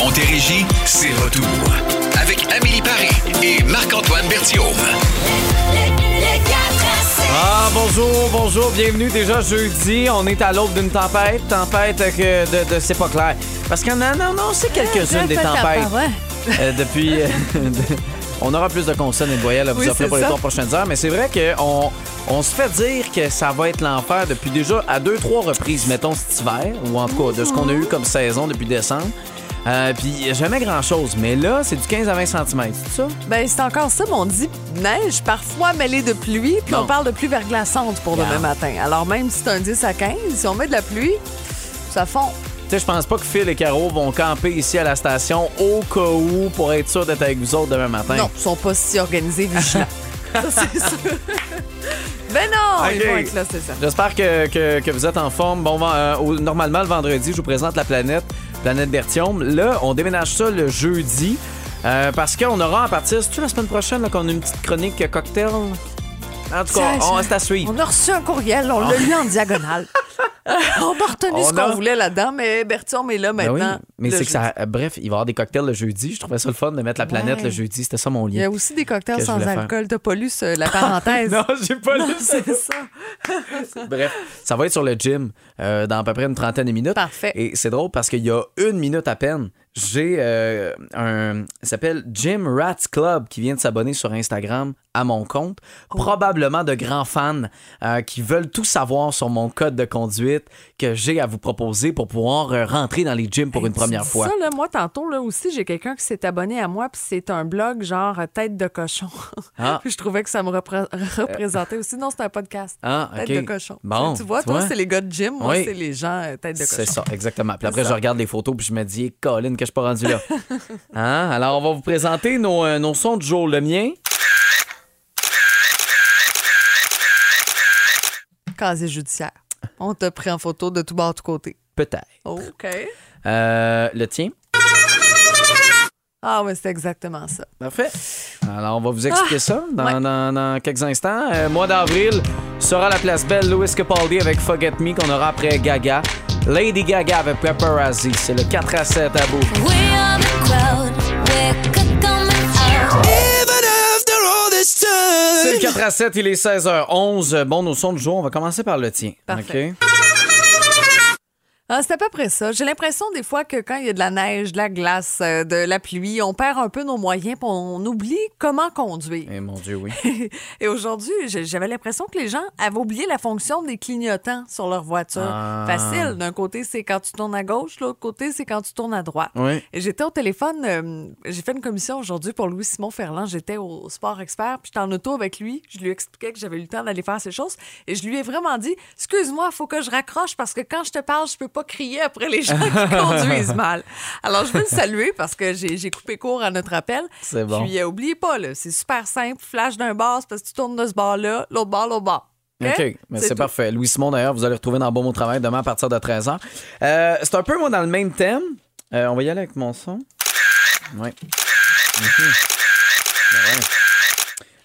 Montérégie, c'est retour. Avec Amélie Paris et Marc-Antoine Berthiaume. Ah, bonjour, bonjour, bienvenue déjà jeudi. On est à l'aube d'une tempête, tempête que de, de c'est pas clair. Parce qu'on a, non, non, c'est quelques-unes des tempêtes. Euh, depuis. euh, de- on aura plus de consonnes et de voyelles à vous Oui, offrir c'est pour les ça. trois prochaines heures, mais c'est vrai qu'on on se fait dire que ça va être l'enfer depuis déjà à deux, trois reprises, mettons cet hiver, ou en tout cas de ce qu'on a eu comme saison depuis décembre. Euh, Puis jamais grand-chose, mais là, c'est du 15 à 20 cm, c'est ça? Ben, c'est encore ça, mais on dit neige, parfois mêlée de pluie, puis on parle de pluie verglaçante pour demain matin. Alors, même si c'est un 10 à 15, si on met de la pluie, ça fond. Tu sais, je pense pas que Phil et Caro vont camper ici à la station au cas où pour être sûr d'être avec vous autres demain matin. Non, ils sont pas si organisés, vigilants. ça, c'est sûr. ben non, ils Ok. vont être là, c'est ça. J'espère que, que- que vous êtes en forme. Bon, euh, normalement, le vendredi, je vous présente la planète, planète Bertium. Là, on déménage ça le jeudi. euh, parce qu'on aura à partir, c'est-tu la semaine prochaine qu'on a une petite chronique cocktail? En tout cas, on ça- reste à suivre. On a reçu un courriel, on l'a lu en diagonale. On a retenu ce qu'on voulait là-dedans, mais Bertium est là Ben maintenant. oui, mais c'est que ça. bref, il va y avoir des cocktails le jeudi. Je trouvais ça le fun de mettre la planète Ouais. le jeudi. C'était ça mon Il y lien. a aussi des cocktails sans alcool. T'as pas lu ce- la parenthèse? Non, j'ai pas lu ça. c'est ça. Bref, ça va être sur le gym euh, dans à peu près une trentaine de minutes. Parfait. Et c'est drôle parce qu'il y a une minute à peine, j'ai euh, un. Il s'appelle Jim Rats Club qui vient de s'abonner sur Instagram à mon compte. Oh. Probablement de grands fans euh, qui veulent tout savoir sur mon code de conduite que j'ai à vous proposer pour pouvoir euh, rentrer dans les gyms pour Hey, une première fois. Ça, là, moi, tantôt, là aussi, j'ai quelqu'un qui s'est abonné à moi, puis c'est un blog genre Tête de cochon. Ah. puis je trouvais que ça me repré- représentait aussi. Non, c'est un podcast. Ah, Tête ok. de cochon. Bon, tu vois, toi, c'est les gars de gym, moi, Oui. c'est les gens Tête de cochon. C'est ça, exactement. Puis après, je regarde les photos puis je me dis, Colin, que je suis pas rendu là. Hein? Alors, on va vous présenter nos, euh, nos sons du jour. Le mien, Casier judiciaire. On t'a pris en photo de tout bord, de tout côté. peut-être. OK. Euh, le tien. Ah, ouais, c'est exactement ça. Parfait. Alors, on va vous expliquer ça dans, Ah! ouais. dans- dans quelques instants. Euh, mois d'avril sera la place belle Louis Capaldi avec Forget Me qu'on aura après Gaga. Lady Gaga avec Paparazzi. C'est le 4 à 7 à bout. We are the crowd. We're coming out. C'est le 4 à 7, il est 16h11. Bon, nos sons du jour, on va commencer par le tien. Parfait. Ah, c'est à peu près ça. J'ai l'impression des fois que quand il y a de la neige, de la glace, euh, de la pluie, on perd un peu nos moyens puis on oublie comment conduire. Eh mon Dieu, oui. Et aujourd'hui, j'avais l'impression que les gens avaient oublié la fonction des clignotants sur leur voiture. Ah. Facile. D'un côté, c'est quand tu tournes à gauche, l'autre côté, c'est quand tu tournes à droite. Oui. Et j'étais au téléphone, euh, j'ai fait une commission aujourd'hui pour Louis-Simon Ferland. J'étais au Sport Expert, puis j'étais en auto avec lui. Je lui expliquais que j'avais eu le temps d'aller faire ces choses. Et je lui ai vraiment dit Excuse-moi, il faut que je raccroche parce que quand je te parle, je peux pas crier après les gens qui conduisent mal. Alors, je veux le saluer parce que j'ai coupé court à notre appel. C'est bon. Puis, euh, oubliez pas, là, c'est super simple. Flash d'un bar, c'est parce que tu tournes de ce bar-là, l'autre bar, l'autre bar. OK, mais c'est parfait. Louis Simon, d'ailleurs, vous allez retrouver dans Bon Mot Travail demain à partir de 13h. Euh, c'est un peu, moi, dans le même thème. Euh, on va y aller avec mon son. Oui.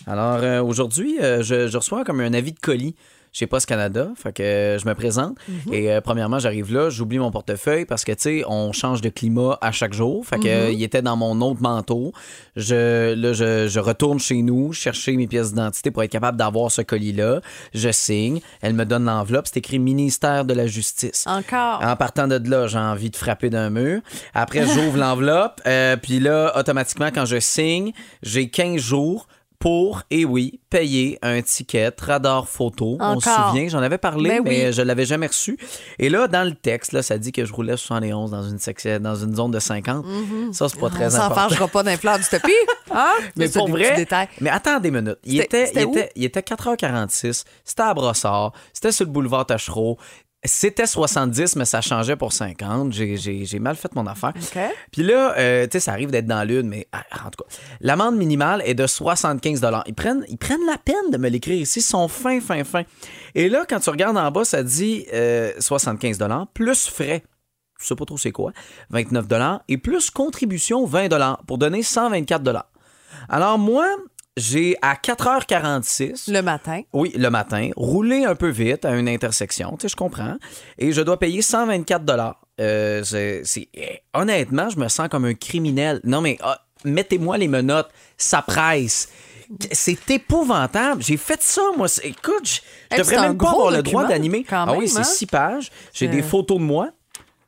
Alors, euh, aujourd'hui, euh, je, je reçois comme un avis de colis chez Post Canada. Fait que je me présente. Et euh, premièrement, j'arrive là, j'oublie mon portefeuille parce que, tu sais, on change de climat à chaque jour. Fait que euh, il était dans mon autre manteau. Je, là, je, je retourne chez nous chercher mes pièces d'identité pour être capable d'avoir ce colis-là. Je signe. Elle me donne l'enveloppe. C'est écrit ministère de la Justice. Encore. En partant de là, j'ai envie de frapper d'un mur. Après, j'ouvre l'enveloppe. euh, puis là, automatiquement, quand je signe, j'ai 15 jours pour, et oui, payer un ticket radar photo. On se souvient, j'en avais parlé, Ben mais oui. je l'avais jamais reçu. Et là, dans le texte, là, ça dit que je roulais 71 dans une, section, dans une zone de 50. Ça, c'est pas On très s'en important. fâchera pas d'un fleur du tapis. Hein? Mais Ça, pour vrai, mais attends des minutes. Il était, il, était, il était 4h46, c'était à Brossard, c'était sur le boulevard Tachereau. C'était 70, mais ça changeait pour 50. J'ai- J'ai j'ai mal fait mon affaire. Puis là, euh, tu sais, ça arrive d'être dans l'une, mais ah, en tout cas, l'amende minimale est de 75 Ils prennent, ils prennent la peine de me l'écrire ici. Ils sont fins, fins, fins. Et là, quand tu regardes en bas, ça dit euh, 75 plus frais. Je sais pas trop c'est quoi. 29 et plus contribution 20 pour donner 124 Alors moi, j'ai à 4h46 Le matin. oui, le matin, rouler un peu vite à une intersection, tu sais, je comprends, et je dois payer 124 euh, c'est, c'est- eh, honnêtement, je me sens comme un criminel. Non, mais ah, mettez-moi les menottes, ça presse. C'est épouvantable. J'ai fait ça, moi. Écoute, je, Hey, devrais même pas avoir le droit d'animer. Ah oui, c'est hein? six pages. J'ai des photos de moi.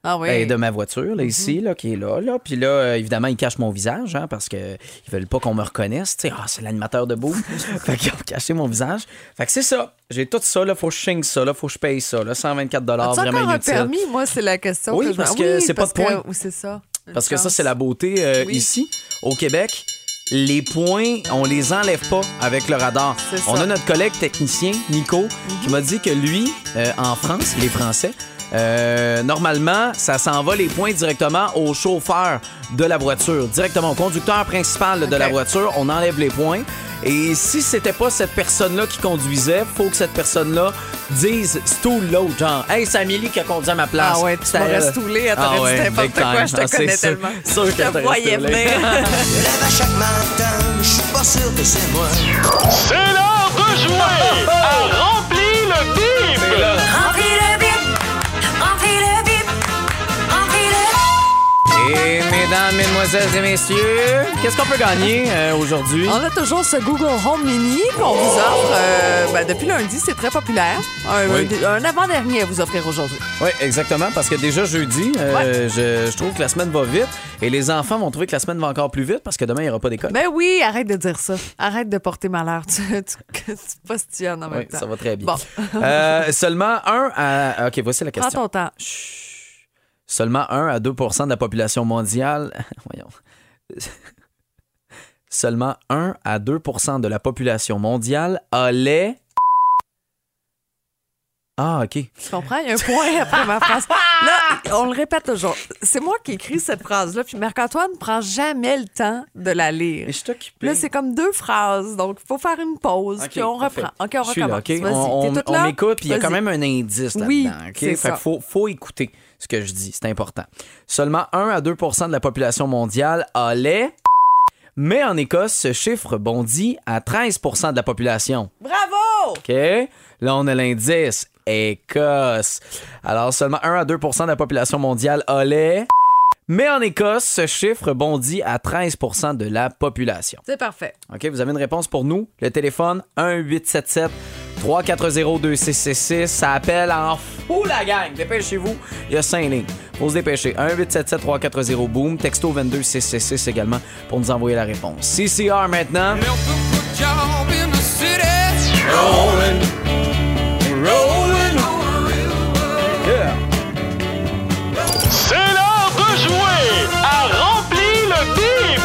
Ah oui. Ben, de ma voiture, là, ici, là, qui est là. là. Puis là, euh, évidemment, ils cachent mon visage, hein, parce qu'ils veulent pas qu'on me reconnaisse. Ah, c'est l'animateur de Boom. fait qu'ils ont caché mon visage. Fait que c'est ça. J'ai tout ça, là. Faut que je chigne ça, là. Faut que je paye ça, là. 124 As-tu vraiment encore un inutile. permis? Moi, c'est la question. Oui, que je me- parce que c'est pas de points. que- c'est ça. Parce que ça, c'est la beauté euh, Oui. ici, au Québec. Les points, on les enlève pas avec le radar. On a notre collègue technicien, Nico, Mhm. qui m'a dit que lui, euh, en France, les Français, euh, normalement, ça s'en va les points directement au chauffeur de la voiture, directement au conducteur principal de la voiture. On enlève les points. Et si c'était pas cette personne-là qui conduisait, faut que cette personne-là dise stool l'autre, genre, hey, c'est Amélie qui a conduit à ma place. Ah ouais, tu m'aurais elle. stoulé, elle t'aurait Ah dit ouais, n'importe big quoi, time. je te Ah, connais sûr. tellement. Sûr Je te t'aurais voyais venir. Je lève à chaque matin, je suis pas sûr que c'est moi. Mesdames, et messieurs, qu'est-ce qu'on peut gagner euh, aujourd'hui? On a toujours ce Google Home Mini qu'on vous offre euh, ben, depuis lundi. C'est très populaire. Un, Oui. un- un avant-dernier à vous offrir aujourd'hui. Oui, exactement, parce que déjà jeudi, euh, je, je trouve que la semaine va vite et les enfants vont trouver que la semaine va encore plus vite parce que demain, il n'y aura pas d'école. Ben oui, arrête de dire ça. Arrête de porter malheur. Tu, tu, tu postionnes en même Oui, temps. ça va très bien. Bon, seulement un à. OK, voici la prends question. ton temps. Seulement 1 à 2% de la population mondiale. Voyons. Seulement 1 à 2% de la population mondiale a les. Ah, OK. Tu comprends? Il y a un point après ma phrase. Là, on le répète toujours. C'est moi qui écris cette phrase-là, puis Marc-Antoine ne prend jamais le temps de la lire. Mais je suis occupé. Là, c'est comme deux phrases, donc il faut faire une pause, puis on parfait. reprend. OK, on Je suis là, recommence. On, on- on m'écoute, puis il y a quand même un indice là-dedans. Oui, Fait ça. qu'il faut, faut écouter ce que je dis. C'est important. Seulement 1 à 2% de la population mondiale a les. Mais en Écosse, ce chiffre bondit à 13% de la population. Bravo! OK? Là, on a l'indice. Écosse. Alors, seulement 1 à 2% de la population mondiale a les. Mais en Écosse, ce chiffre bondit à 13% de la population. C'est parfait. OK, vous avez une réponse pour nous? Le téléphone 1-877 340 2666. Ça appelle en fou la gang. Dépêchez-vous. Il y a 5 lignes. Faut se dépêcher. 1-877 340 boom. Texto 22666 également pour nous envoyer la réponse. CCR maintenant. Rolling.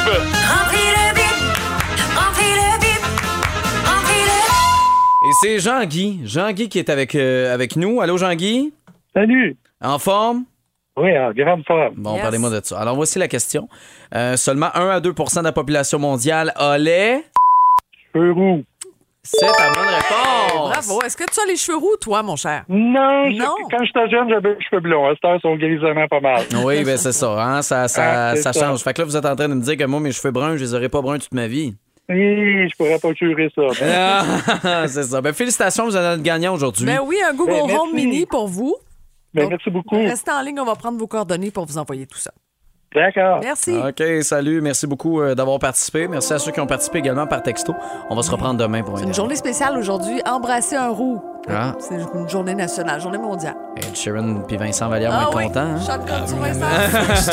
Remplis le bip, remplis le bip, remplis le Et c'est Jean-Guy. Jean-Guy qui est avec, euh, avec nous. Allô, Jean-Guy? Salut! En forme? Oui, en grande forme. Bon, Yes. parlez-moi de ça. Alors, voici la question. Euh, seulement 1 à 2% de la population mondiale a les... Cheveux roux. C'est ta bonne réponse. Bravo. Est-ce que tu as les cheveux roux, toi, mon cher? Non, je- Non. quand j'étais jeune, j'avais les cheveux blonds. À cette heure, ils sont grisonnants pas mal. Oui, ben c'est ça, hein? ça, ça, Ah, c'est ça ça. change. Fait que là, vous êtes en train de me dire que moi, mes cheveux bruns, je les aurais pas bruns toute ma vie. Oui, je pourrais pas jurer ça. Ah, c'est ça. Ben, félicitations, vous êtes notre gagnant aujourd'hui. Ben oui, un Google Ben. Home Mini pour vous. Ben, Donc, merci beaucoup. Restez en ligne, on va prendre vos coordonnées pour vous envoyer tout ça. D'accord. Merci. OK, salut. Merci beaucoup euh, d'avoir participé. Merci à ceux qui ont participé également par texto. On va se reprendre demain pour C'est une journée spéciale aujourd'hui. Embrasser un roux. Ah. C'est une journée nationale, journée mondiale. Ed Sheeran puis Vincent Vallière vont Ah être oui, contents. hein? chante comme tu, Vincent.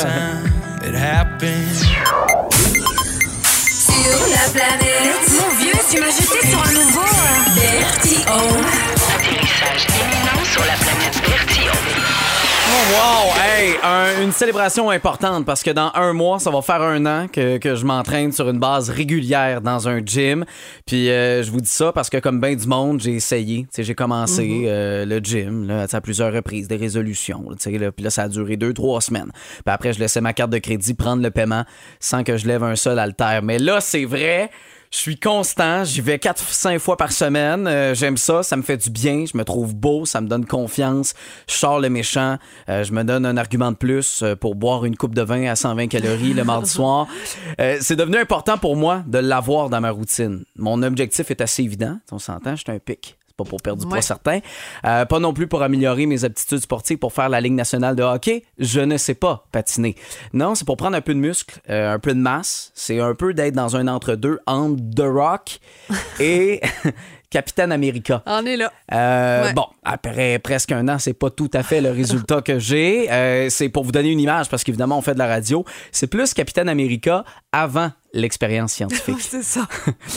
Sur la planète. Mon vieux, tu m'as jeté sur un nouveau. Bertillon. Atterrissage imminent sur la planète Bertillon. Oh, wow! Hey, un- une célébration importante parce que dans un mois, ça va faire un an que, que je m'entraîne sur une base régulière dans un gym. Puis euh, je vous dis ça parce que comme bien du monde, j'ai essayé. J'ai commencé euh, le gym là, à plusieurs reprises, des résolutions. là. Puis là, ça a duré deux, trois semaines. Puis après, je laissais ma carte de crédit prendre le paiement sans que je lève un seul haltère. Mais là, c'est vrai. Je suis constant, j'y vais 4-5 fois par semaine. Euh, J'aime ça, ça me fait du bien, je me trouve beau, ça me donne confiance. Je sors le méchant, euh, je me donne un argument de plus euh, pour boire une coupe de vin à 120 calories le mardi soir. C'est devenu important pour moi de l'avoir dans ma routine. Mon objectif est assez évident, on s'entend, je suis un pic. Pas pour perdre du Ouais. poids certain. Euh, pas non plus pour améliorer mes aptitudes sportives pour faire la Ligue nationale de hockey. Je ne sais pas patiner. Non, c'est pour prendre un peu de muscle, euh, un peu de masse. C'est un peu d'être dans un entre-deux entre The Rock et Capitaine America. On est là. Euh, Ouais. Bon, après presque un an, c'est pas tout à fait le résultat que j'ai. Euh, c'est pour vous donner une image, parce qu'évidemment, on fait de la radio. C'est plus Capitaine America avant l'expérience scientifique. Oui, c'est ça.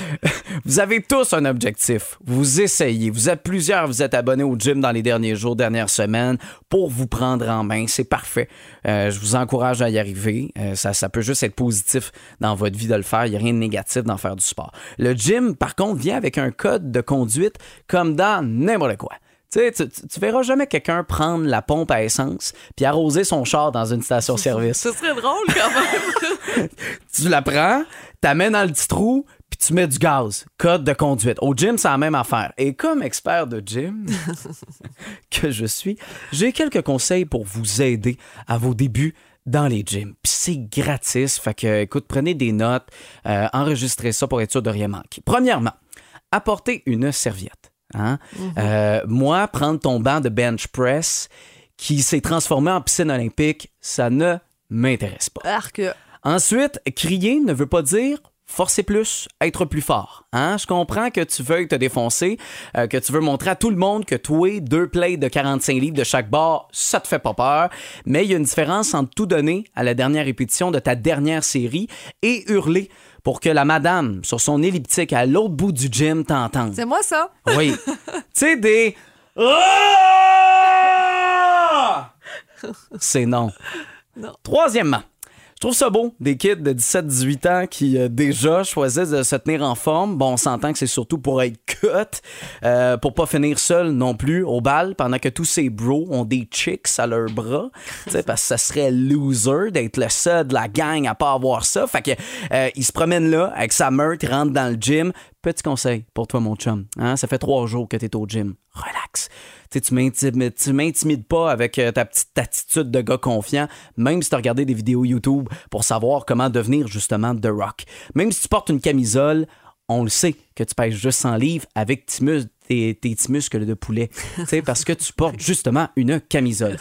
Vous avez tous un objectif. Vous essayez. Vous êtes plusieurs, vous êtes abonnés au gym dans les derniers jours, dernières semaines pour vous prendre en main. C'est parfait. Euh, je vous encourage à y arriver. Euh, ça, ça peut juste être positif dans votre vie de le faire. Il n'y a rien de négatif d'en faire du sport. Le gym, par contre, vient avec un code de conduite comme dans n'importe quoi. Tu, sais, tu, tu- tu verras jamais quelqu'un prendre la pompe à essence puis arroser son char dans une station-service. Ce serait drôle quand même. tu la prends, t'amènes dans le petit trou, puis tu mets du gaz. Code de conduite. Au gym, c'est la même affaire. Et comme expert de gym que je suis, j'ai quelques conseils pour vous aider à vos débuts dans les gyms. Puis c'est gratis. Fait que, écoute, prenez des notes, euh, enregistrez ça pour être sûr de rien manquer. Premièrement, apportez une serviette. Hein? Euh, moi, prendre ton banc de bench press qui s'est transformé en piscine olympique, ça ne m'intéresse pas. Arc. Ensuite, crier ne veut pas dire forcer plus, être plus fort. Hein? Je comprends que tu veuilles te défoncer, euh, que tu veux montrer à tout le monde que toi, deux plates de 45 livres de chaque bord, ça te fait pas peur. Mais il y a une différence entre tout donner à la dernière répétition de ta dernière série et hurler pour que la madame sur son elliptique à l'autre bout du gym t'entende. C'est moi ça? Oui. tu sais, des. Ah! C'est non. Non. Troisièmement, trouve ça beau, des kids de 17-18 ans qui euh, déjà choisissent de se tenir en forme. Bon, on s'entend que c'est surtout pour être cut, euh, pour pas finir seul non plus au bal, pendant que tous ces bros ont des chicks à leurs bras. Tu sais, parce que ça serait loser d'être le seul de la gang à pas avoir ça. Fait que euh, il se promène là avec sa meute, il rentre dans le gym. Petit conseil pour toi, mon chum. Hein? Ça fait trois jours que tu es au gym. Relax. Tu m'intimides, tu m'intimides pas avec euh, ta petite attitude de gars confiant, même si tu as regardé des vidéos YouTube pour savoir comment devenir justement The Rock. Même si tu portes une camisole, on le sait que tu pèses juste 100 livres avec tes, mus- tes, tes petits muscles de poulet. Tu sais, parce que tu portes justement une camisole.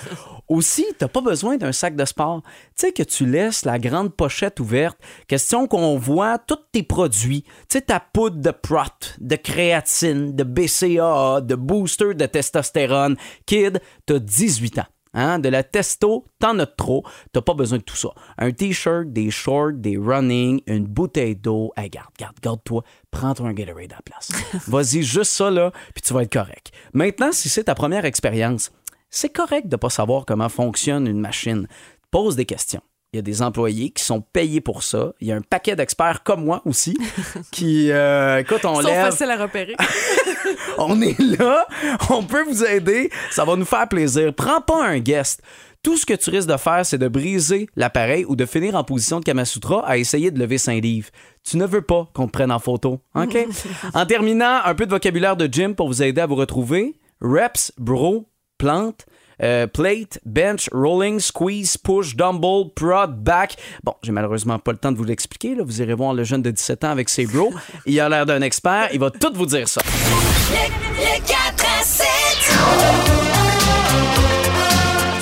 Aussi, t'as pas besoin d'un sac de sport. Tu sais que tu laisses la grande pochette ouverte. Question qu'on voit tous tes produits. Tu sais, ta poudre de prot, de créatine, de BCAA, de booster de testostérone. Kid, t'as 18 ans. Hein? De la testo, t'en as trop. T'as pas besoin de tout ça. Un t-shirt, des shorts, des running, une bouteille d'eau. Hey, garde, garde, garde-toi. Prends-toi un Gatorade à la place. Vas-y, juste ça, là, puis tu vas être correct. Maintenant, si c'est ta première expérience, c'est correct de pas savoir comment fonctionne une machine. Pose des questions. Il y a des employés qui sont payés pour ça. Il y a un paquet d'experts comme moi aussi qui, euh, écoute, on Ils sont lève faciles à repérer. on est là, on peut vous aider, ça va nous faire plaisir. Prends pas un guest. Tout ce que tu risques de faire, c'est de briser l'appareil ou de finir en position de Kamasutra à essayer de lever 5 livres. Tu ne veux pas qu'on te prenne en photo, OK? en terminant, un peu de vocabulaire de gym pour vous aider à vous retrouver. Reps, bro, plante, euh, plate, bench, rolling, squeeze, push, dumbbell, prod, back. Bon, j'ai malheureusement pas le temps de vous l'expliquer. Là. Vous irez voir le jeune de 17 ans avec ses bros. Il a l'air d'un expert. Il va tout vous dire ça. Le 4 à 7.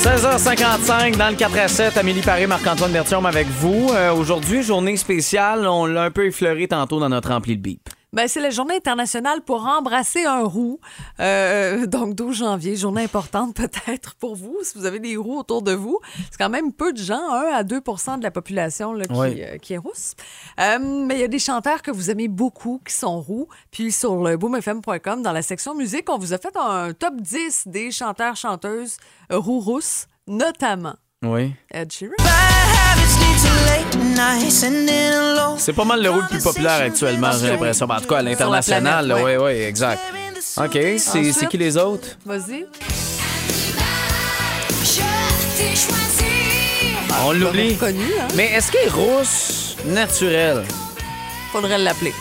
16h55 dans le 4 à 7, Amélie Paré, Marc-Antoine Bertium avec vous. Euh, Aujourd'hui, journée spéciale, on l'a un peu effleuré tantôt dans notre rempli de bip. Ben, c'est la journée internationale pour embrasser un roux. Euh, donc, 12 janvier, journée importante peut-être pour vous, si vous avez des roux autour de vous. C'est quand même peu de gens, 1 à 2 de la population là, qui, Oui. euh, qui est rousse. Euh, mais il y a des chanteurs que vous aimez beaucoup qui sont roux. Puis sur le boomfm.com, dans la section musique, on vous a fait un top 10 des chanteurs-chanteuses roux rousses, notamment Oui. Ed Sheeran. C'est pas mal le rôle le plus populaire actuellement, j'ai l'impression. En tout cas, à l'international, oui, oui, exact. OK, c'est qui les autres? Vas-y. On l'oublie. Hein? Mais est-ce qu'elle est rousse? Naturelle? Faudrait l'appeler.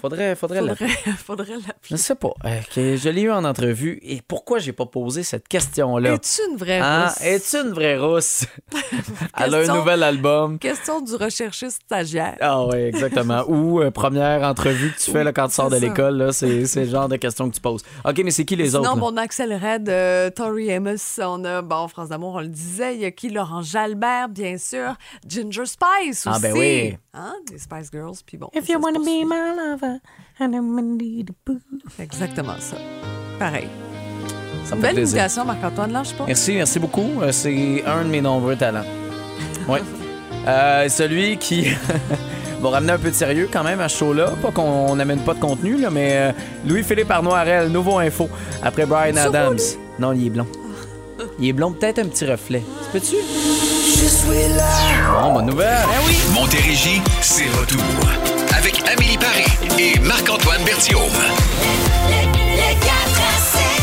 Faudrait, faudrait, la- Faudrait, faudrait Je l'appeler. sais pas. Euh, que je l'ai eu en entrevue et pourquoi j'ai pas posé cette question-là? Es-tu une vraie Hein? rousse? Es-tu une vraie rousse? Elle a un nouvel album. Question du recherchiste stagiaire. Ah oui, exactement. Ou euh, première entrevue que tu fais là, quand tu sors de l'école, c'est le genre de questions que tu poses. OK, mais c'est qui les Sinon, autres? là? mon Axel Red, euh, Tori Amos, on a, bon, France d'amour, on le disait, il y a qui? Laurent Jalbert, bien sûr, Ginger Spice aussi. Ah, ben oui. Hein? Des Spice Girls, puis bon. If ça you wanna poursuit. be my lover, Exactement ça. Pareil. Ça me fait Belle plaisir. imitation, Marc-Antoine, lâche pas. Merci, merci beaucoup. Euh, C'est un de mes nombreux talents. Oui. Euh, celui qui va ramener un peu de sérieux quand même à ce show-là. Pas qu'on n'amène pas de contenu, là, mais euh, Louis-Philippe Arnoirel, nouveau info, après Brian Adams. Non, il est blond. Il est blond, peut-être un petit reflet. Tu peux-tu? Je suis là. Bon, bonne nouvelle. Montérégie, c'est retour. Avec Amélie Paris et Marc-Antoine Berthiaume.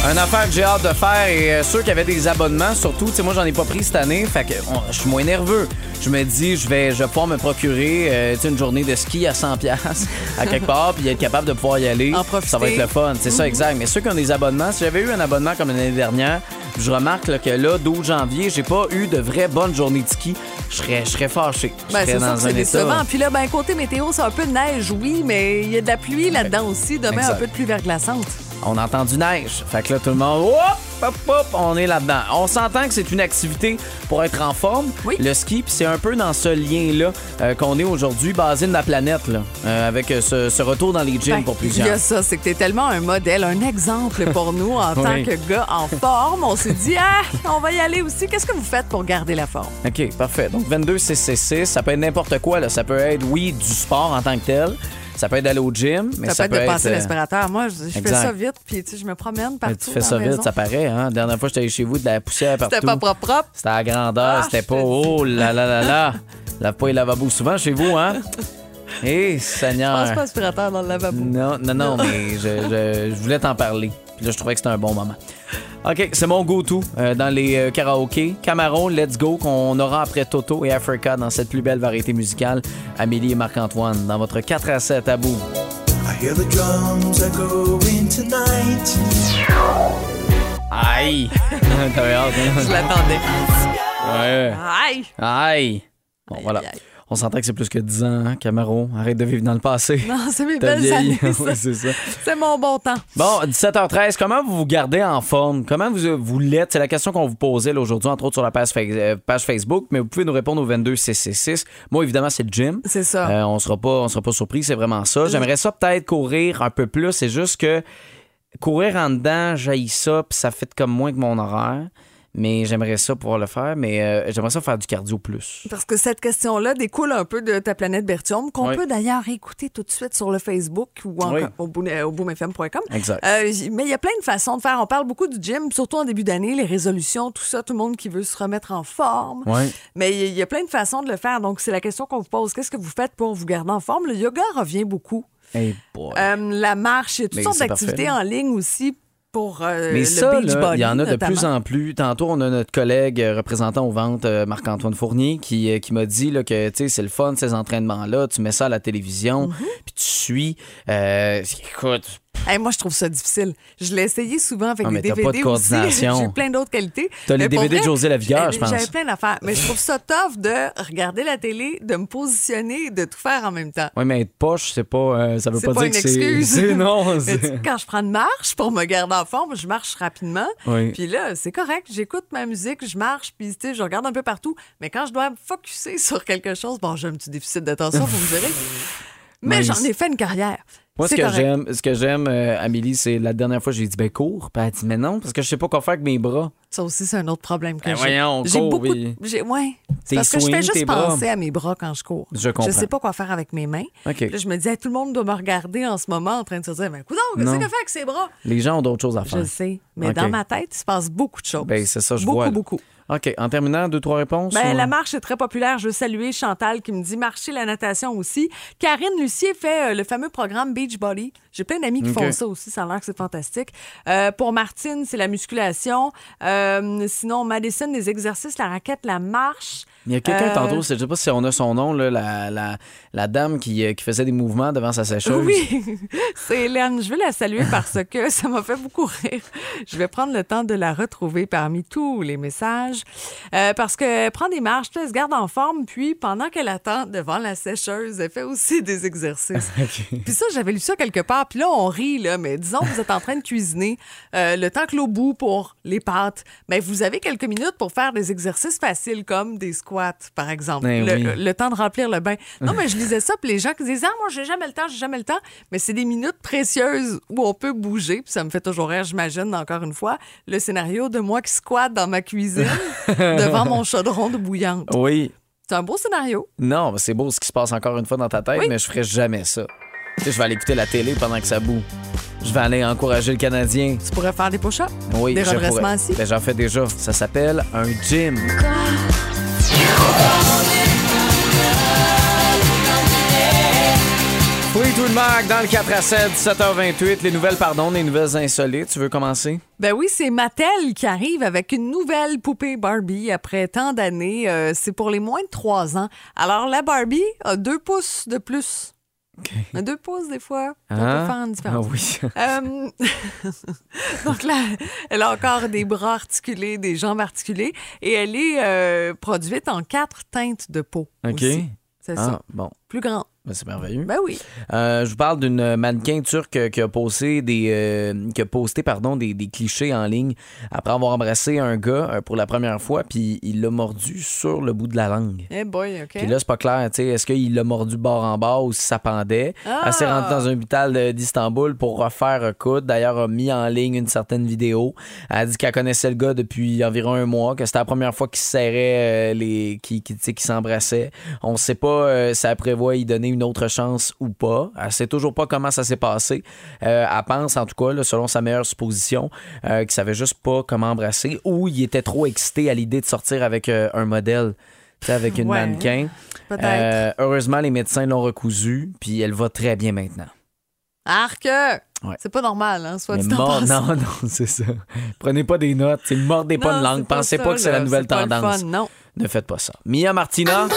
Un affaire que j'ai hâte de faire et euh, ceux qui avaient des abonnements, surtout, tu sais, moi j'en ai pas pris cette année, fait que je suis moins nerveux. Je me dis, je vais, je vais pouvoir me procurer euh, tu sais, une journée de ski à 100 pièces à quelque part, puis être capable de pouvoir y aller. En profiter. Ça va être le fun, c'est ça exact. Mais ceux qui ont des abonnements, si j'avais eu un abonnement comme l'année dernière, je remarque là, que là, 12 janvier, j'ai pas eu de vraie bonne journée de ski. Je serais, je serais fâché. Je Ben, serais c'est ça décevant. Puis là, ben, côté météo, c'est un peu de neige, oui, mais il y a de la pluie là-dedans aussi. Demain, Exact. un peu de pluie verglaçante. On a entendu neige. Fait que là, tout le monde, hop, hop, hop, on est là-dedans. On s'entend que c'est une activité pour être en forme, Oui. le ski, puis c'est un peu dans ce lien-là euh, qu'on est aujourd'hui, basé de la planète, là, euh, avec euh, ce, ce retour dans les gyms Ben, pour Il y plusieurs. a ça, c'est que t'es tellement un modèle, un exemple pour nous en tant que gars en forme. On s'est dit, ah, on va y aller aussi. Qu'est-ce que vous faites pour garder la forme? OK, parfait. Donc 22 666, ça peut être n'importe quoi. Là. Ça peut être, oui, du sport en tant que tel. Ça peut être d'aller au gym, mais ça, ça, peut être de passer euh, l'aspirateur. Moi, je, je fais ça vite, puis tu sais, je me promène partout. Tu fais dans ça la vite, ça paraît. Hein? La dernière fois, j'étais allé chez vous, de la poussière partout. C'était pas propre propre. C'était à grandeur, Ah, c'était je pas. te dis. Oh là là là là. Lave pas les lavabos souvent chez vous, hein? Eh, Je Seigneur. passe pas aspirateur dans le lavabo. Non, non, non, mais je, je- je voulais t'en parler. Puis là, je trouvais que c'était un bon moment. OK, c'est mon go-to euh, dans les euh, karaokés. Camaro, Let's Go, qu'on aura après Toto et Africa dans cette plus belle variété musicale. Amélie et Marc-Antoine, dans votre 4 à 7 à bout. I hear the drums echoing tonight. Aïe! T'avais hâte, hein? Je l'attendais. Ouais. Aïe! Aïe! Bon, voilà. aïe. On s'entend que c'est plus que 10 ans, hein, Camaro. Arrête de vivre dans le passé. Non, c'est mes belles vieilli. années. Oui, c'est ça. C'est mon bon temps. Bon, 17h13, comment vous vous gardez en forme? Comment vous, vous l'êtes? C'est la question qu'on vous posait aujourd'hui, entre autres sur la page, euh, page Facebook, mais vous pouvez nous répondre au 22666. Moi, évidemment, c'est le gym. C'est ça. Euh, on sera pas, on sera pas surpris, c'est vraiment ça. J'aimerais ça peut-être courir un peu plus. C'est juste que courir en dedans, j'haïs ça, puis ça fait comme moins que mon horaire. Mais j'aimerais ça pouvoir le faire, mais euh, j'aimerais ça faire du cardio plus. Parce que cette question-là découle un peu de ta planète Bertium, qu'on Oui. peut d'ailleurs écouter tout de suite sur le Facebook ou Oui. au, boom- au boomfm.com. Exact. Euh, mais il y a plein de façons de faire. On parle beaucoup du gym, surtout en début d'année, les résolutions, tout ça, tout le monde qui veut se remettre en forme. Ouais. Mais il y a- plein de façons de le faire. Donc, c'est la question qu'on vous pose. Qu'est-ce que vous faites pour vous garder en forme? Le yoga revient beaucoup. Hey boy. Euh, la marche, il y a toutes Mais sortes d'activités en ligne aussi pour euh, Mais le ça, beach là, il y en a de plus en plus. Tantôt, on a notre collègue euh, représentant aux ventes, euh, Marc-Antoine Fournier, qui, qui m'a dit là, que c'est le fun, ces entraînements-là. Tu mets ça à la télévision, Mhm. puis tu suis. Euh, écoute, Hey, moi, je trouve ça difficile. Je l'ai essayé souvent avec des DVD pas de coordination. aussi. J'ai plein d'autres qualités. T'as les Mais pour DVD de vrai, José Lavigueur, je pense. J'avais plein d'affaires. Mais je trouve ça tough de regarder la télé, de me positionner, de tout faire en même temps. ouais, mais être poche, c'est pas, euh, ça veut pas, pas dire une que c'est. Non, Mais c'est- tu quand je prends une marche pour me garder en forme, je marche rapidement. Oui. Puis là, c'est correct. J'écoute ma musique, je marche, puis tu sais, je regarde un peu partout. Mais quand je dois me focuser sur quelque chose, bon, j'ai un petit déficit d'attention, vous me direz. Mais j'en ai fait une carrière. Moi, ce que j'aime, ce que j'aime, euh, Amélie, c'est la dernière fois, j'ai dit, ben, cours. Puis elle a dit, mais non, parce que je sais pas quoi faire avec mes bras. Ça aussi, c'est un autre problème que Ben j'ai. voyons, j'ai cours, beaucoup. de- j'ai- Ouais. C'est parce que je fais juste bras. penser à mes bras quand je cours. Je comprends. Je sais pas quoi faire avec mes mains. Là, je me dis, hey, tout le monde doit me regarder en ce moment en train de se dire, ben, coudonc, qu'est-ce qu'il fait avec ses bras? Les gens ont d'autres choses à Je faire. le sais. Mais dans ma tête, il se passe beaucoup de choses. Ben, c'est ça, je beaucoup, vois. là. Beaucoup, OK. En terminant, deux, trois réponses? Ben, ou- la marche est très populaire. Je veux saluer Chantal qui me dit marcher, la natation aussi. Karine Lucier fait euh, le fameux programme Beachbody. J'ai plein d'amis qui font ça aussi. Ça a l'air que c'est fantastique. Euh, pour Martine, c'est la musculation. Euh, sinon, Madison, les exercices, la raquette, la marche. Il y a quelqu'un Euh, tantôt, je sais pas si on a son nom, là, la, la, la dame qui, euh, qui faisait des mouvements devant sa sécheuse. Oui, c'est Hélène. Je veux la saluer parce que ça m'a fait beaucoup rire. Je vais prendre le temps de la retrouver parmi tous les messages. Euh, parce que prend des marches, elle se garde en forme, puis pendant qu'elle attend devant la sécheuse, elle fait aussi des exercices. Puis ça, j'avais lu ça quelque part. Puis là, on rit, là, mais disons que vous êtes en train de cuisiner euh, le temps que l'eau bout pour les pâtes. Mais vous avez quelques minutes pour faire des exercices faciles comme des squats, par exemple. Ben le, oui. le- le temps de remplir le bain. Non, mais je lisais ça, puis les gens qui disaient Ah, moi, j'ai jamais le temps, j'ai jamais le temps. Mais c'est des minutes précieuses où on peut bouger, puis ça me fait toujours rire, j'imagine, encore une fois, le scénario de moi qui squatte dans ma cuisine devant mon chaudron de bouillante. Oui. C'est un beau scénario. Non, mais c'est beau ce qui se passe encore une fois dans ta tête, Oui. mais je ferais jamais ça. Tu sais, je vais aller écouter la télé pendant que ça boue. Je vais aller encourager le Canadien. Tu pourrais faire des push-ups. Oui, Des je redressements pourrais. assis. Ben, J'en fais déjà. Ça s'appelle un gym. Fleetwood Mac dans le 4 à 7, 7h28. Les nouvelles, pardon, les nouvelles insolites. Tu veux commencer? Ben oui, c'est Mattel qui arrive avec une nouvelle poupée Barbie après tant d'années. Euh, c'est pour les moins de 3 ans. Alors, la Barbie a deux pouces de plus. Un Deux pouces, des fois. Ça peut Hein? faire une Ah différence. oui. Euh, Donc là, elle a encore des bras articulés, des jambes articulées et elle est euh, produite en quatre teintes de peau. OK. C'est Ah, ça. bon. Plus grand. Ben, c'est merveilleux. Ben oui. Euh, je vous parle d'une mannequin turque qui a posté des euh, qui a posté pardon des, des clichés en ligne après avoir embrassé un gars euh, pour la première fois puis il l'a mordu sur le bout de la langue. Eh boy, OK. Puis là, c'est pas clair, tu sais, est-ce qu'il l'a mordu bord en bord ou si ça pendait? Ah! Elle s'est rentrée dans un hôpital d'Istanbul pour refaire un coude. D'ailleurs, a mis en ligne une certaine vidéo. Elle a dit qu'elle connaissait le gars depuis environ un mois, que c'était la première fois qu'ils se serraient, euh, les, qu'ils s'embrassaient. On sait pas euh, si elle prévoit y donner une autre chance ou pas. Elle sait toujours pas comment ça s'est passé. Euh, elle pense, en tout cas, là, selon sa meilleure supposition, euh, qu'il savait juste pas comment embrasser ou il était trop excité à l'idée de sortir avec euh, un modèle. avec une Ouais. mannequin. Euh, heureusement, les médecins l'ont recousu, puis elle va très bien maintenant. Arc! Ouais. C'est pas normal, hein, soit dit passant. non, non, c'est ça. Prenez pas des notes. C'est mordez pas Non, une langue. c'est Pensez ça, pas que c'est la nouvelle pas tendance. fun, non. Ne faites pas ça. Mia Martina.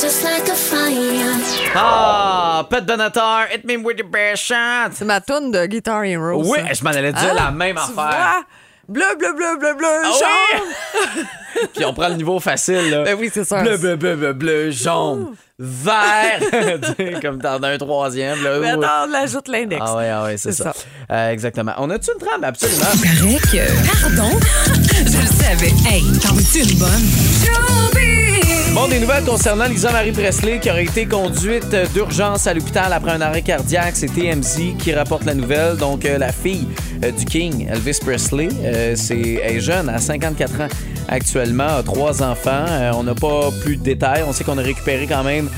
Just like a fire. Ah, Pet Donateur, Hit Me With The Best Shot. C'est ma toune de Guitar Hero. Oui, ça. je m'en allais dire Hein? la même Tu affaire. vois? Bleu, bleu, bleu, bleu, bleu, Ah jaune. oui? Puis on prend le niveau facile, là. Ben oui, c'est ça. Bleu, bleu, bleu, bleu, bleu, jaune, vert. Comme dans un troisième. Là. Mais attends, on ajoute l'index. Ah ouais, ah ouais, c'est ça. ça. Euh, exactement. On a-tu une trame? Absolument. Pardon? Je le savais. Hey, t'en veux-tu une bonne? Bon, concernant Lisa Marie Presley qui aurait été conduite d'urgence à l'hôpital après un arrêt cardiaque. C'est TMZ qui rapporte la nouvelle. Donc, euh, la fille euh, du King, Elvis Presley, euh, c'est, elle est jeune, à 54 ans actuellement, a trois enfants. On n'a pas plus de détails. On sait qu'on a récupéré quand même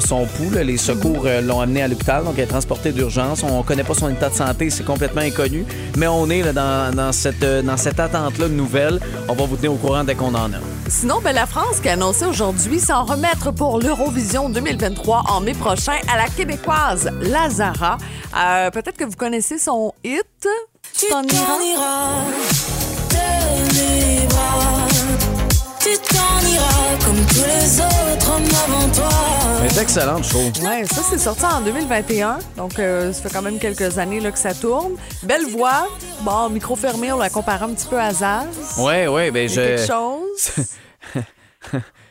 son pouls. Les secours l'ont amené à l'hôpital, donc elle est transportée d'urgence. On connaît pas son état de santé, c'est complètement inconnu. Mais on est dans, dans cette, dans cette attente-là de nouvelles. On va vous tenir au courant dès qu'on en a. Sinon, ben, la France qui a annoncé aujourd'hui s'en remettre pour l'Eurovision 2023 en mai prochain à la québécoise Lazara. Euh, Peut-être que vous connaissez son hit. Tu t'en iras. de mes bras. Tu t'en iras comme tous les autres hommes avant toi. Elle est excellente, je trouve. Ouais, ça c'est sorti en 2021, donc euh, ça fait quand même quelques années là, que ça tourne. Belle voix, bon micro fermé, on la compare un petit peu à Zaz. Ouais, ouais, ben quelque je. chose.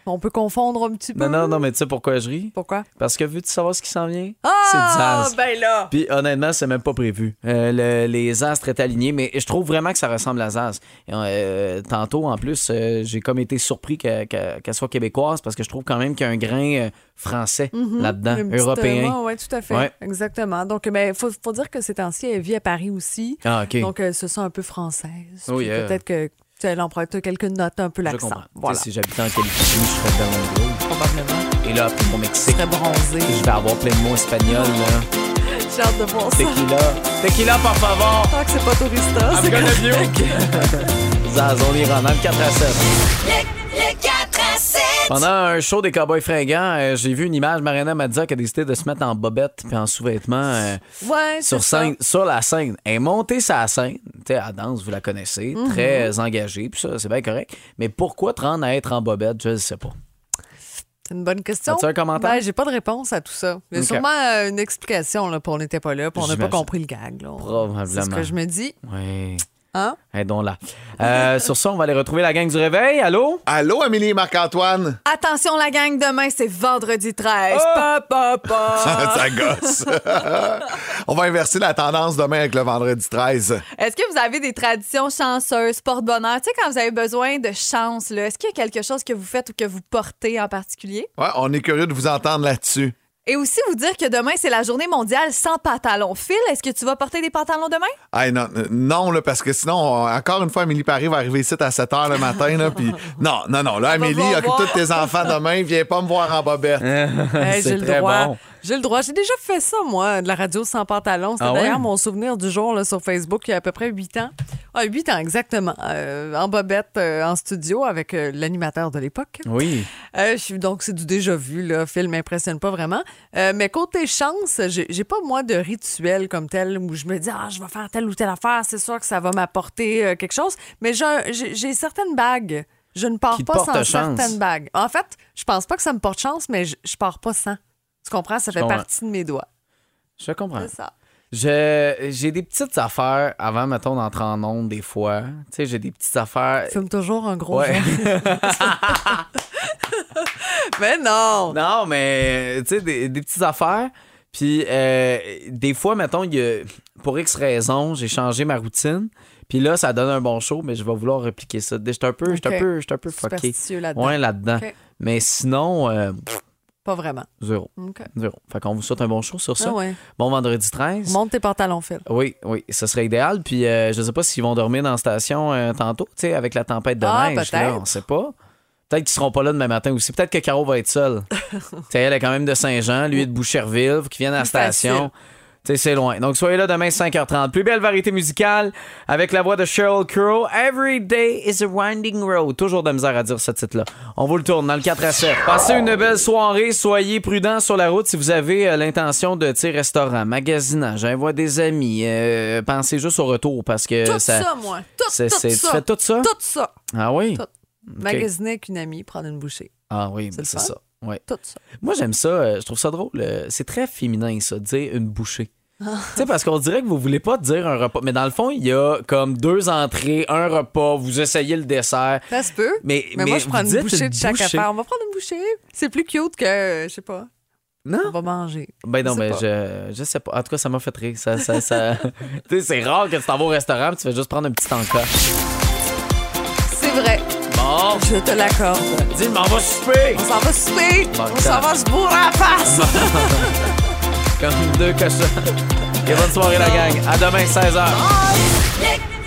on peut confondre un petit peu. Non, non, non, mais tu sais pourquoi je ris? Pourquoi? Parce que veux-tu savoir ce qui s'en vient? Ah, c'est ben là. Puis honnêtement, c'est même pas prévu. Euh, le- les astres étaient alignés, mais je trouve vraiment que ça ressemble à Zaz. Euh, tantôt, en plus, euh, j'ai comme été surpris que- que- qu'elle soit québécoise parce que je trouve quand même qu'il y a un grain français là-dedans, Une petite, européen. ouais, tout à fait. Ouais. Exactement. Donc, il faut, faut dire que ces temps-ci, elle vit à Paris aussi. Ah, OK. Donc, elle se sent un peu française. Oh, yeah. Peut-être que tu sais, elle emprunte quelques notes, un peu l'accent. Voilà, Si j'habitais en Californie, je serais Berlin probablement. Et là, après au Mexique, Très bronzé. je vais avoir plein de mots espagnols. là. J'ai hâte de voir ça. Tequila. Tequila, por favor. Tant que c'est pas tourista, I'm c'est gonna correct. puke. Zaz, on ira le 4 à 7. Le, le 4 à 7. Pendant un show des Cowboys fringants, euh, j'ai vu une image. Mariana m'a dit qu'elle a décidé de se mettre en bobette puis en sous-vêtements euh, Ouais, sur, scène, sur la scène. Elle est montée sa scène. Tu sais, elle danse, vous la connaissez. Mhm. Très engagée. Puis ça, c'est bien correct. Mais pourquoi te rendre à être en bobette? Je ne sais pas. C'est une bonne question. As-tu un commentaire? Ben, j'ai pas de réponse à tout ça. Il y a sûrement euh, une explication, là, puis on n'était pas là, puis on n'a pas compris le gag. là. Probablement. C'est ce que je me dis. Oui. Hein? Aidons là. Euh, sur ça, on va aller retrouver la gang du réveil. Allô? Allô, Amélie et Marc-Antoine? Attention, la gang, demain, c'est vendredi 13. Oh! Pa, pa, pa. Ça gosse. On va inverser la tendance demain avec le vendredi 13. Est-ce que vous avez des traditions chanceuses, porte-bonheur? Tu sais, quand vous avez besoin de chance, là, est-ce qu'il y a quelque chose que vous faites ou que vous portez en particulier? Ouais, on est curieux de vous entendre là-dessus. Et aussi vous dire que demain, c'est la journée mondiale sans pantalon. Phil, est-ce que tu vas porter des pantalons demain? Non, euh, non là, parce que sinon, on- encore une fois, Amélie Paris va arriver ici à 7 h le matin. Là, puis non, non, non. Là, Amélie, occupe tous tes enfants demain. Viens pas me voir en bobette. Hey, C'est j'ai le très droit. bon. J'ai le droit. J'ai déjà fait ça, moi, de la radio sans pantalon. C'était Ah ouais? d'ailleurs mon souvenir du jour là, sur Facebook il y a à peu près 8 ans. Ah, 8 ans, exactement. Euh, en bobette, euh, en studio, avec euh, l'animateur de l'époque. Oui. Je donc, c'est du déjà vu. Le film m'impressionne pas vraiment. Mais côté chance, j'ai pas, moi, de rituel comme tel où je me dis, ah, je vais faire telle ou telle affaire. C'est sûr que ça va m'apporter quelque chose. Mais j'ai- certaines bagues. Je ne pars pas sans certaines bagues. En fait, je pense pas que ça me porte chance, mais je, je pars pas sans. Tu comprends? Ça fait comprends. partie de mes doigts. Je comprends. C'est ça. Je- J'ai des petites affaires avant, mettons, d'entrer en onde des fois. Tu sais, j'ai des petites affaires. Toujours un gros Ouais. mais non! Non, mais tu sais, des, des petites affaires. Puis euh, des fois, mettons, il y a- pour X raisons, j'ai changé ma routine. Puis là, ça donne un bon show, mais je vais vouloir répliquer ça. J'étais un peu, j'étais Ok. un peu, j'étais un peu fucké. Là-dedans. Ouais, là-dedans. Mais sinon, euh, Pas vraiment. zéro. Zéro. Fait qu'on vous souhaite un bon show sur ça. Ah ouais. Bon vendredi 13. Monte tes pantalons, Phil. Oui, oui, ce serait idéal. Puis euh, je sais pas s'ils vont dormir dans la station euh, tantôt, tu sais, avec la tempête de Ah, neige. Là, on sait pas. Peut-être qu'ils seront pas là demain matin aussi. Peut-être que Caro va être seule. tu sais, elle est quand même de Saint-Jean, lui est de Boucherville, faut qu'il vienne à la facile. C'est loin. Donc, soyez là demain 5h30. Plus belle variété musicale avec la voix de Sheryl Crow. Every day is a winding road. Toujours de misère à dire ce titre-là. On vous le tourne dans le 4 à 7. Passez une belle soirée. Soyez prudents sur la route si vous avez euh, l'intention de, tu restaurant, magasinage, voir des amis. euh, pensez juste au retour parce que Tout ça. ça, moi. Tout, c'est- tu ça. fais tout ça? Tout ça. Ah oui? Tout. Magasiner avec une amie, prendre une bouchée. Ah oui, C'est ben, ça. Ouais. Tout ça. Moi, j'aime ça. euh, Je trouve ça drôle. C'est très féminin, ça, de dire une bouchée. tu sais, parce qu'on dirait que vous voulez pas dire un repas. Mais dans le fond, il y a comme deux entrées, un repas, vous essayez le dessert. Ça se peut. Mais, Mais, moi, je prends une bouchée de chaque bouchée. affaire. On va prendre une bouchée. C'est plus cute que, je sais pas, Non? on va manger. Ben non, mais je, je sais pas. En tout cas, ça m'a fait rire. Ça, ça, ça... tu sais, c'est rare que tu t'en vas au restaurant et tu fais juste prendre un petit encoche. C'est vrai. Bon, Je te l'accorde. dis, m'en va souper! On s'en va souper. Bon, on s'en va se bourrer à la face. Comme deux cochons. Et bonne soirée, la gang. À demain, 16h.